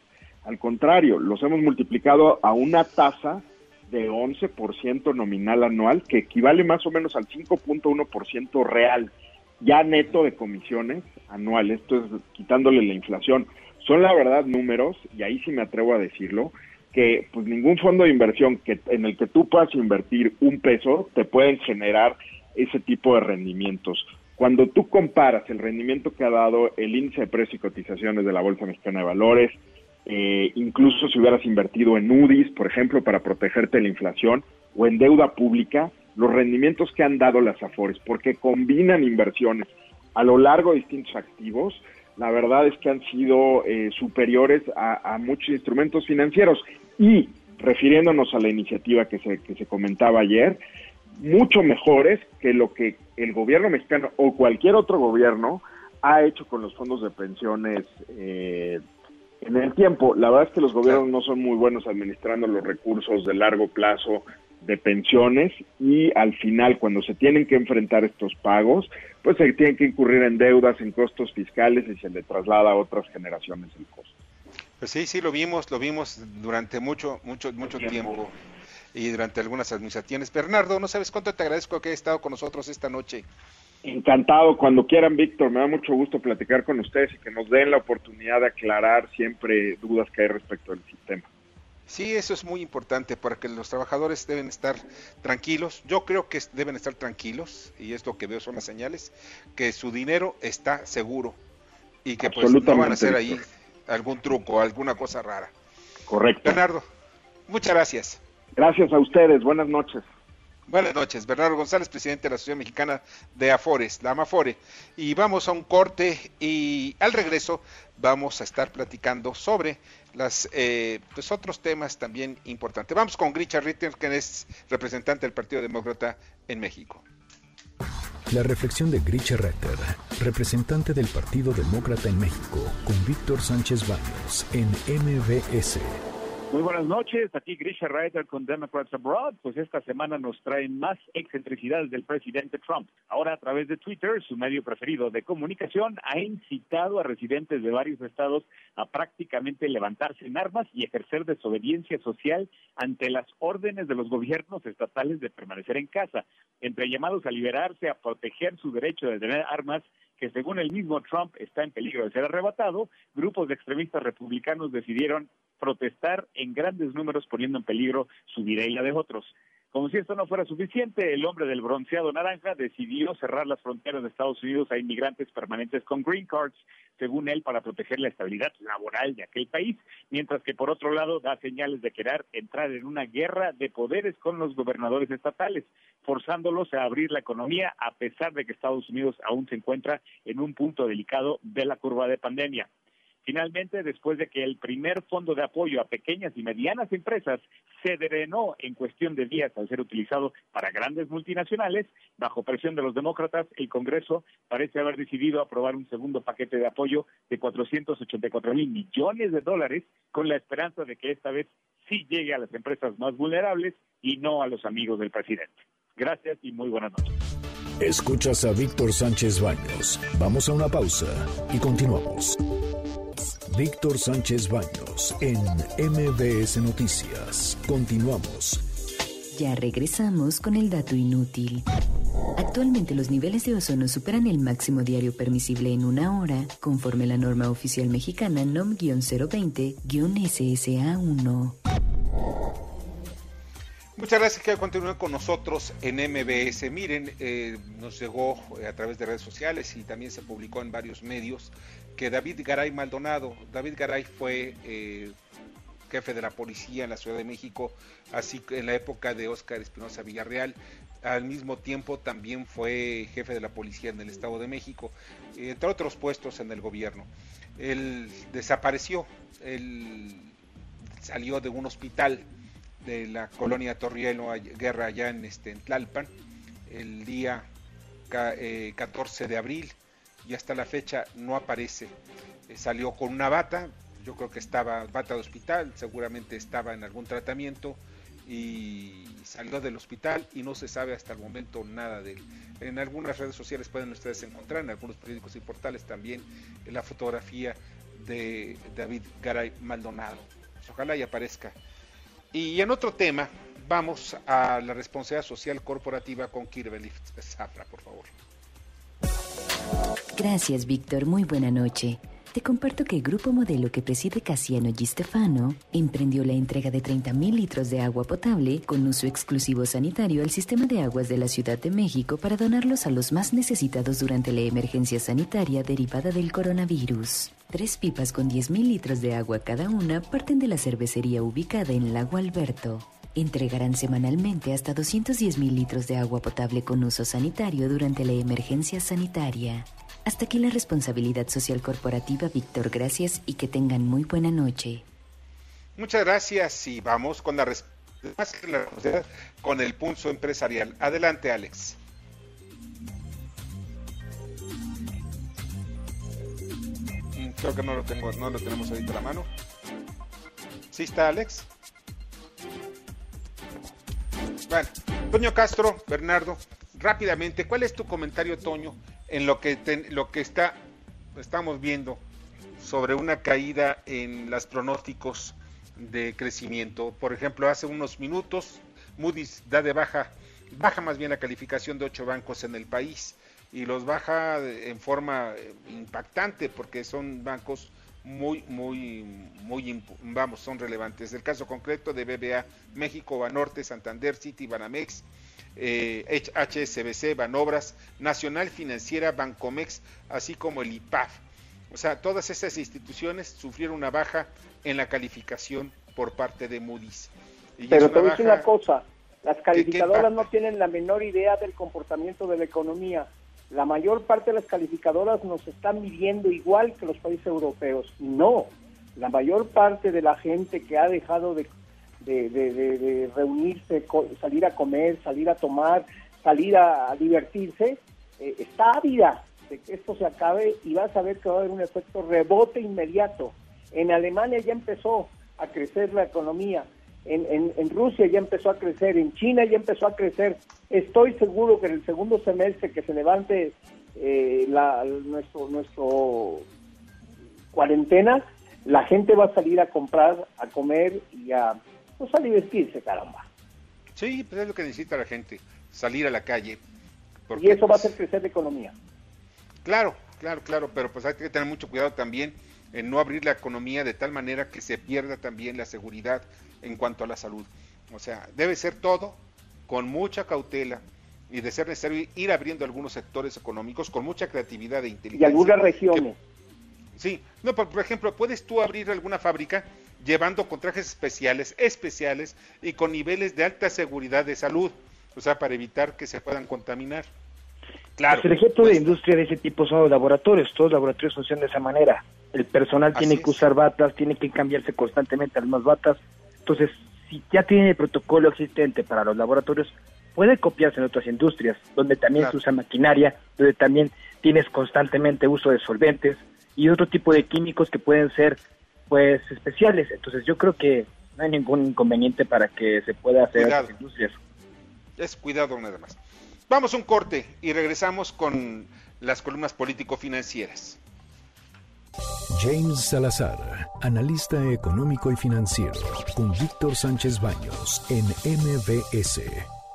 Al contrario, los hemos multiplicado a una tasa de 11% nominal anual, que equivale más o menos al 5.1% real, ya neto de comisiones anual. Esto es quitándole la inflación. Son la verdad números, y ahí sí me atrevo a decirlo, que pues ningún fondo de inversión que en el que tú puedas invertir un peso te pueden generar ese tipo de rendimientos. Cuando tú comparas el rendimiento que ha dado el índice de precios y cotizaciones de la Bolsa Mexicana de Valores, eh, incluso si hubieras invertido en UDIs, por ejemplo, para protegerte de la inflación, o en deuda pública, los rendimientos que han dado las AFORES, porque combinan inversiones a lo largo de distintos activos, la verdad es que han sido eh, superiores a, muchos instrumentos financieros. Y refiriéndonos a la iniciativa que se, que se comentaba ayer, mucho mejores que lo que el gobierno mexicano o cualquier otro gobierno ha hecho con los fondos de pensiones eh, en el tiempo. La verdad es que los gobiernos no son muy buenos administrando los recursos de largo plazo de pensiones y al final cuando se tienen que enfrentar estos pagos, pues se tienen que incurrir en deudas, en costos fiscales y se le traslada a otras generaciones el costo. Pues sí, sí, lo vimos, lo vimos durante mucho, mucho, mucho tiempo. y durante algunas administraciones. Bernardo, no sabes cuánto te agradezco que hayas estado con nosotros esta noche. Encantado, cuando quieran, Víctor, me da mucho gusto platicar con ustedes y que nos den la oportunidad de aclarar siempre dudas que hay respecto al sistema. Sí, eso es muy importante para que los trabajadores deben estar tranquilos. Yo creo que deben estar tranquilos y es lo que veo son las señales que su dinero está seguro y que pues no van a hacer ahí algún truco, alguna cosa rara. Correcto. Bernardo, muchas gracias. Gracias a ustedes. Buenas noches. Buenas noches, Bernardo González, presidente de la Asociación Mexicana de Afores, la Amafore. Y vamos a un corte y al regreso vamos a estar platicando sobre las eh, pues otros temas también importantes. Vamos con Grisha Ritter, que es representante del Partido Demócrata en México. La reflexión de Grisha Ritter, representante del Partido Demócrata en México, con Víctor Sánchez Baños en MBS. Muy buenas noches, aquí Grisha Reiter con Democrats Abroad. Pues esta semana nos traen más excentricidades del presidente Trump. Ahora a través de Twitter, su medio preferido de comunicación, ha incitado a residentes de varios estados a prácticamente levantarse en armas y ejercer desobediencia social ante las órdenes de los gobiernos estatales de permanecer en casa. Entre llamados a liberarse, a proteger su derecho de tener armas, que según el mismo Trump está en peligro de ser arrebatado, grupos de extremistas republicanos decidieron protestar en grandes números poniendo en peligro su vida y la de otros. Como si esto no fuera suficiente, el hombre del bronceado naranja decidió cerrar las fronteras de Estados Unidos a inmigrantes permanentes con green cards, según él, para proteger la estabilidad laboral de aquel país, mientras que por otro lado da señales de querer entrar en una guerra de poderes con los gobernadores estatales, forzándolos a abrir la economía a pesar de que Estados Unidos aún se encuentra en un punto delicado de la curva de pandemia. Finalmente, después de que el primer fondo de apoyo a pequeñas y medianas empresas se drenó en cuestión de días al ser utilizado para grandes multinacionales, bajo presión de los demócratas, el Congreso parece haber decidido aprobar un segundo paquete de apoyo de 484 mil millones de dólares con la esperanza de que esta vez sí llegue a las empresas más vulnerables y no a los amigos del presidente. Gracias y muy buenas noches. Escuchas a Víctor Sánchez Baños. Vamos a una pausa y continuamos. Víctor Sánchez Baños en MBS Noticias. Continuamos. Ya regresamos con el dato inútil. Actualmente los niveles de ozono superan el máximo diario permisible en una hora, conforme la norma oficial mexicana NOM-020-SSA1. Muchas gracias que continúen con nosotros en MBS. Miren, eh, nos llegó eh, a través de redes sociales y también se publicó en varios medios que David Garay Maldonado, David Garay fue eh, jefe de la policía en la Ciudad de México, así que en la época de Óscar Espinosa Villarreal, al mismo tiempo también fue jefe de la policía en el Estado de México, entre otros puestos en el gobierno. Él desapareció, él salió de un hospital de la colonia Torrielo Guerra allá en, este, Tlalpan el día 14 de abril y hasta la fecha no aparece. Eh, salió con una bata, yo creo que estaba bata de hospital, seguramente estaba en algún tratamiento y salió del hospital y no se sabe hasta el momento nada de él. En algunas redes sociales pueden ustedes encontrar, en algunos periódicos y portales también, la fotografía de David Garay Maldonado. Pues ojalá y aparezca. Y en otro tema, vamos a la responsabilidad social corporativa con Kirby Zafra, por favor. Gracias, Víctor. Muy buena noche. Te comparto que el grupo modelo que preside Casiano G. Stefano emprendió la entrega de 30.000 litros de agua potable con uso exclusivo sanitario al sistema de aguas de la Ciudad de México para donarlos a los más necesitados durante la emergencia sanitaria derivada del coronavirus. Tres pipas con 10.000 litros de agua cada una parten de la cervecería ubicada en Lago Alberto. Entregarán semanalmente hasta 210.000 litros de agua potable con uso sanitario durante la emergencia sanitaria. Hasta aquí la responsabilidad social corporativa, Víctor. Gracias y que tengan muy buena noche. Muchas gracias y vamos con la con el pulso empresarial. Adelante, Alex. Creo que no lo tengo, no lo tenemos ahorita a la mano. ¿Sí está Alex? Bueno, Toño Castro, Bernardo, rápidamente, ¿cuál es tu comentario, Toño, en lo que, lo que está, estamos viendo sobre una caída en los pronósticos de crecimiento. Por ejemplo, hace unos minutos Moody's da de baja, baja más bien la calificación de ocho bancos en el país y los baja en forma eh, impactante porque son bancos muy, muy, muy, vamos, son relevantes. El caso concreto de BBA México, Banorte, Santander, City, Banamex, eh, HSBC, Banobras, Nacional Financiera, Bancomex, así como el IPAF. O sea, todas esas instituciones sufrieron una baja en la calificación por parte de Moody's. Pero te voy a decir una cosa, las calificadoras no tienen la menor idea del comportamiento de la economía. La mayor parte de las calificadoras nos están midiendo igual que los países europeos. No, la mayor parte de la gente que ha dejado de reunirse, salir a comer, salir a tomar, salir a, divertirse, eh, está ávida de que esto se acabe y vas a ver que va a haber un efecto rebote inmediato. En Alemania ya empezó a crecer la economía, en, en, Rusia ya empezó a crecer, en China ya empezó a crecer. Estoy seguro que en el segundo semestre que se levante eh, la, nuestro, nuestro cuarentena, la gente va a salir a comprar, a comer y a pues a divertirse, caramba. Sí, pues es lo que necesita la gente, salir a la calle. y eso va a pues, hacer crecer la economía. Claro, claro, claro, pero pues hay que tener mucho cuidado también en no abrir la economía de tal manera que se pierda también la seguridad en cuanto a la salud. O sea, debe ser todo con mucha cautela y de ser necesario ir abriendo algunos sectores económicos con mucha creatividad e inteligencia. Y algunas regiones. sí, no, por ejemplo, puedes tú abrir alguna fábrica llevando con trajes especiales, especiales y con niveles de alta seguridad de salud, o sea, para evitar que se puedan contaminar. Claro. Pues el ejemplo de pues, industria de ese tipo son los laboratorios, todos los laboratorios funcionan de esa manera. El personal tiene que usar batas, tiene que cambiarse constantemente las mismas batas. Entonces, si ya tiene el protocolo existente para los laboratorios, puede copiarse en otras industrias, donde también se usa maquinaria, donde también tienes constantemente uso de solventes y otro tipo de químicos que pueden ser pues especiales. Entonces yo creo que no hay ningún inconveniente para que se pueda hacer Cuidado. estas industrias. Es cuidado nada más. Vamos a un corte y regresamos con las columnas político-financieras. James Salazar, analista económico y financiero, con Víctor Sánchez Baños en MBS.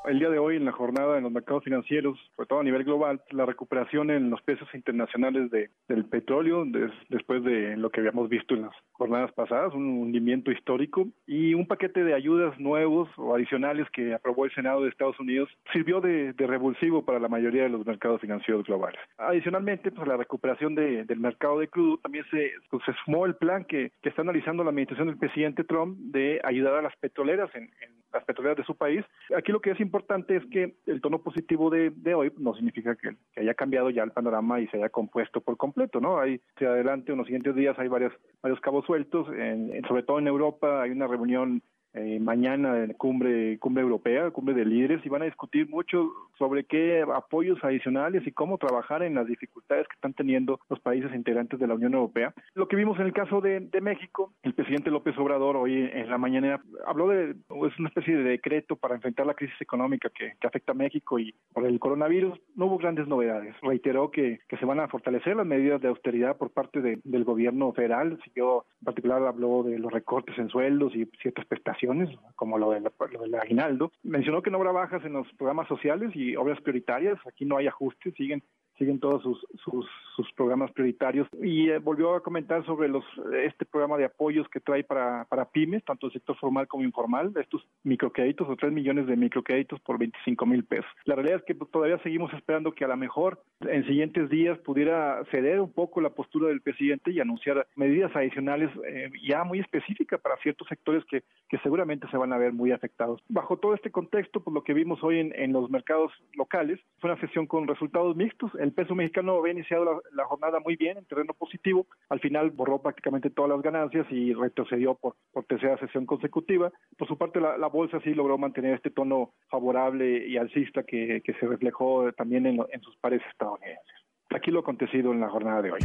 El día de hoy, en la jornada en los mercados financieros, sobre todo a nivel global, la recuperación en los precios internacionales de, del petróleo, des- después de lo que habíamos visto en las jornadas pasadas, un hundimiento histórico, y un paquete de ayudas nuevos o adicionales que aprobó el Senado de Estados Unidos, sirvió de, de revulsivo para la mayoría de los mercados financieros globales. Adicionalmente, pues la recuperación de- del mercado de crudo también se, pues, se sumó el plan que, que está analizando la administración del presidente Trump de ayudar a las petroleras en, en las petroleras de su país. Aquí lo que es importante es que el tono positivo de, de hoy no significa que, haya cambiado ya el panorama y se haya compuesto por completo, ¿no? Hay, hacia adelante, en los siguientes días hay varios, varios cabos sueltos, en- sobre todo en Europa hay una reunión eh, mañana en cumbre cumbre europea, cumbre de líderes y van a discutir mucho sobre qué apoyos adicionales y cómo trabajar en las dificultades que están teniendo los países integrantes de la Unión Europea. Lo que vimos en el caso de, México, el presidente López Obrador hoy en la mañana habló de es una especie de decreto para enfrentar la crisis económica que, afecta a México y por el coronavirus no hubo grandes novedades. Reiteró que, se van a fortalecer las medidas de austeridad por parte de- del gobierno federal. Siguió, en particular habló de los recortes en sueldos y ciertas prestaciones, como lo, de la- lo del aguinaldo. Mencionó que no habrá bajas en los programas sociales y obras prioritarias. Aquí no hay ajustes, siguen siguen todos sus, sus, sus programas prioritarios y eh, volvió a comentar sobre los este programa de apoyos que trae para, para pymes, tanto el sector formal como informal, estos microcréditos o 3 millones de microcréditos por 25 mil pesos. La realidad es que pues, todavía seguimos esperando que a lo mejor en siguientes días pudiera ceder un poco la postura del presidente y anunciar medidas adicionales eh, ya muy específicas para ciertos sectores que, que seguramente se van a ver muy afectados. Bajo todo este contexto, pues lo que vimos hoy en, en los mercados locales fue una sesión con resultados mixtos. El peso mexicano había iniciado la, jornada muy bien, en terreno positivo. Al final borró prácticamente todas las ganancias y retrocedió por, por tercera sesión consecutiva. Por su parte, la, bolsa sí logró mantener este tono favorable y alcista que, que se reflejó también en, en sus pares estadounidenses. Aquí lo acontecido en la jornada de hoy.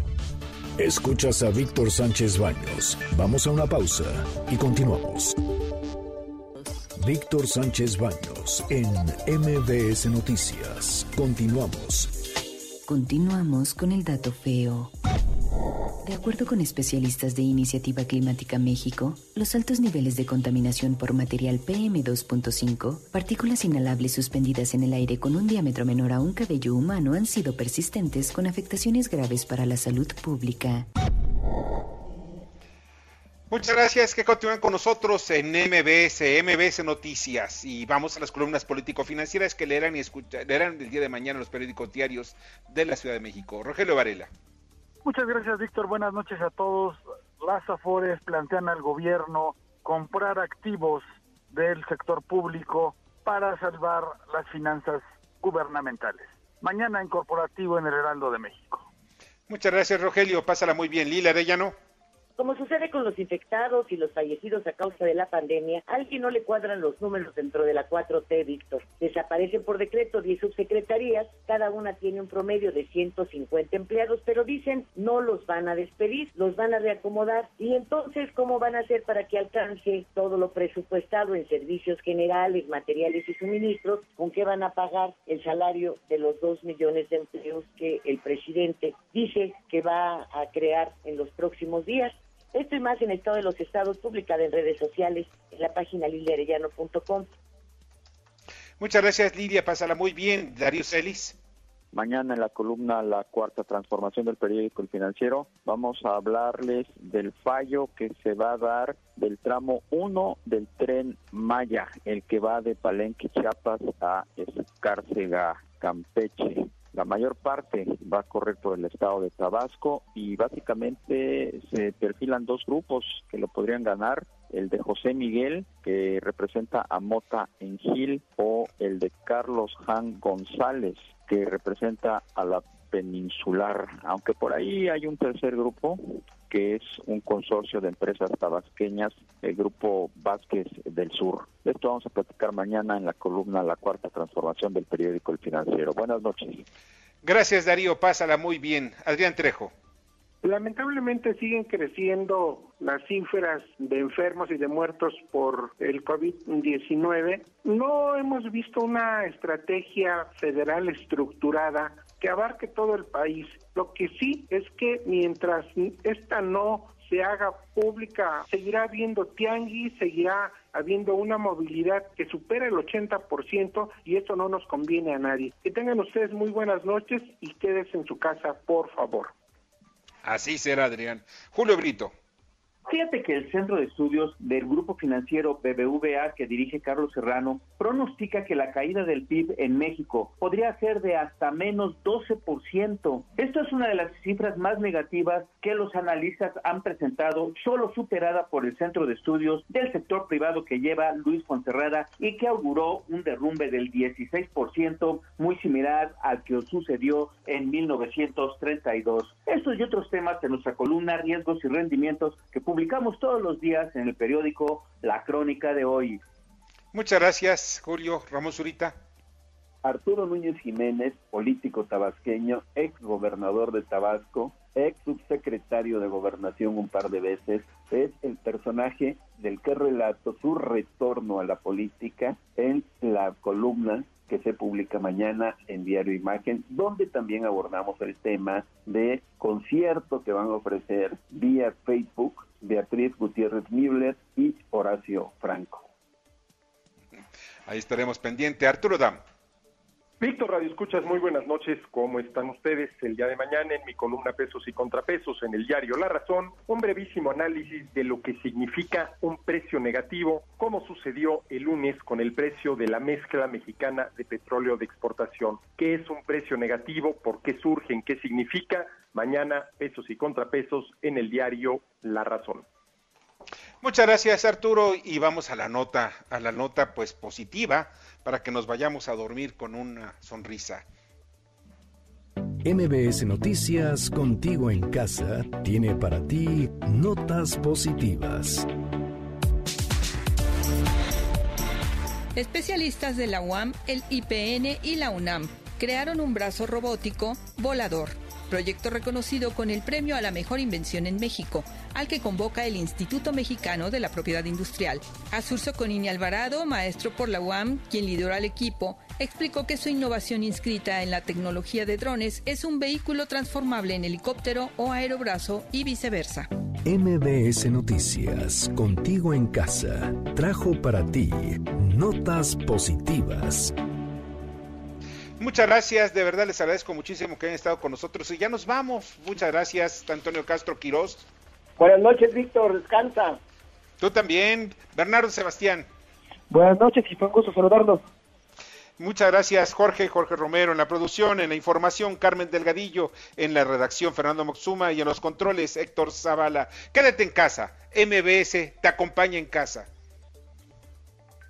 Escuchas a Víctor Sánchez Baños. Vamos a una pausa y continuamos. Víctor Sánchez Baños en MBS Noticias. Continuamos. Continuamos con el dato feo. De acuerdo con especialistas de Iniciativa Climática México, los altos niveles de contaminación por material PM2.5, partículas inhalables suspendidas en el aire con un diámetro menor a un cabello humano, han sido persistentes con afectaciones graves para la salud pública. Muchas gracias que continúan con nosotros en MBS, MBS Noticias. Y vamos a las columnas político-financieras que leerán y escucha- leerán el día de mañana los periódicos diarios de la Ciudad de México. Rogelio Varela. Muchas gracias, Víctor. Buenas noches a todos. Las Afores plantean al gobierno comprar activos del sector público para salvar las finanzas gubernamentales. Mañana en corporativo en el Heraldo de México. Muchas gracias, Rogelio. Pásala muy bien. Lila Arellano. Como sucede con los infectados y los fallecidos a causa de la pandemia, a alguien no le cuadran los números dentro de la 4T, Víctor. Desaparecen por decreto 10 subsecretarías, cada una tiene un promedio de 150 empleados, pero dicen no los van a despedir, los van a reacomodar. Y entonces, ¿cómo van a hacer para que alcance todo lo presupuestado en servicios generales, materiales y suministros? ¿Con qué van a pagar el salario de los 2 millones de empleos que el presidente dice que va a crear en los próximos días? Esto y más en Estado de los Estados, publicada en redes sociales, en la página liliarellano.com. Muchas gracias, Lidia. Pásala muy bien. Darío Celis. Mañana en la columna La Cuarta Transformación del Periódico El Financiero vamos a hablarles del fallo que se va a dar del tramo 1 del tren Maya, el que va de Palenque, Chiapas a Escárcega, Campeche. La mayor parte va a correr por el estado de Tabasco y básicamente se perfilan dos grupos que lo podrían ganar, el de José Miguel, que representa a Mota en Gil, o el de Carlos Han González, que representa a la peninsular, aunque por ahí hay un tercer grupo que es un consorcio de empresas tabasqueñas, el grupo Vázquez del Sur. De esto vamos a platicar mañana en la columna La Cuarta Transformación del periódico El Financiero. Buenas noches. Gracias, Darío. Pásala muy bien. Adrián Trejo. Lamentablemente siguen creciendo las cifras de enfermos y de muertos por el COVID-19. No hemos visto una estrategia federal estructurada que abarque todo el país. Lo que sí es que mientras esta no se haga pública, seguirá habiendo tianguis, seguirá habiendo una movilidad que supera el 80% y esto no nos conviene a nadie. Que tengan ustedes muy buenas noches y quédense en su casa, por favor. Así será, Adrián. Julio Brito. Fíjate que el Centro de Estudios del Grupo Financiero BBVA que dirige Carlos Serrano pronostica que la caída del PIB en México podría ser de hasta menos 12%. Esto es una de las cifras más negativas que los analistas han presentado, solo superada por el Centro de Estudios del sector privado que lleva Luis Fonserrada y que auguró un derrumbe del 16%, muy similar al que sucedió en 1932. Estos y otros temas de nuestra columna Riesgos y Rendimientos que publicamos todos los días en el periódico La Crónica de hoy. Muchas gracias, Julio Ramón Zurita. Arturo Núñez Jiménez, político tabasqueño, ex gobernador de Tabasco, ex subsecretario de gobernación un par de veces, es el personaje del que relato su retorno a la política en la columna que se publica mañana en Diario Imagen, donde también abordamos el tema de concierto que van a ofrecer vía Facebook Beatriz Gutiérrez Müller y Horacio Franco. Ahí estaremos pendiente. Arturo Dam. Víctor Radio Escuchas, muy buenas noches. ¿Cómo están ustedes? El día de mañana en mi columna Pesos y Contrapesos en el diario La Razón, un brevísimo análisis de lo que significa un precio negativo, como sucedió el lunes con el precio de la mezcla mexicana de petróleo de exportación. ¿Qué es un precio negativo? ¿Por qué surgen? ¿Qué significa? Mañana Pesos y Contrapesos en el diario La Razón. Muchas gracias Arturo y vamos a la nota, a la nota pues positiva para que nos vayamos a dormir con una sonrisa. MBS Noticias contigo en casa tiene para ti notas positivas. Especialistas de la UAM, el IPN y la UNAM crearon un brazo robótico volador proyecto reconocido con el Premio a la Mejor Invención en México, al que convoca el Instituto Mexicano de la Propiedad Industrial. Azurso Conini Alvarado, maestro por la UAM, quien lideró al equipo, explicó que su innovación inscrita en la tecnología de drones es un vehículo transformable en helicóptero o aerobrazo y viceversa. MBS Noticias, contigo en casa, trajo para ti notas positivas. Muchas gracias, de verdad les agradezco muchísimo que hayan estado con nosotros y ya nos vamos. Muchas gracias, Antonio Castro Quirós. Buenas noches, Víctor, descansa. Tú también, Bernardo Sebastián. Buenas noches y fue un gusto saludarlos. Muchas gracias, Jorge, Jorge Romero en la producción, en la información, Carmen Delgadillo, en la redacción, Fernando Moxuma y en los controles, Héctor Zavala. Quédate en casa, MBS te acompaña en casa.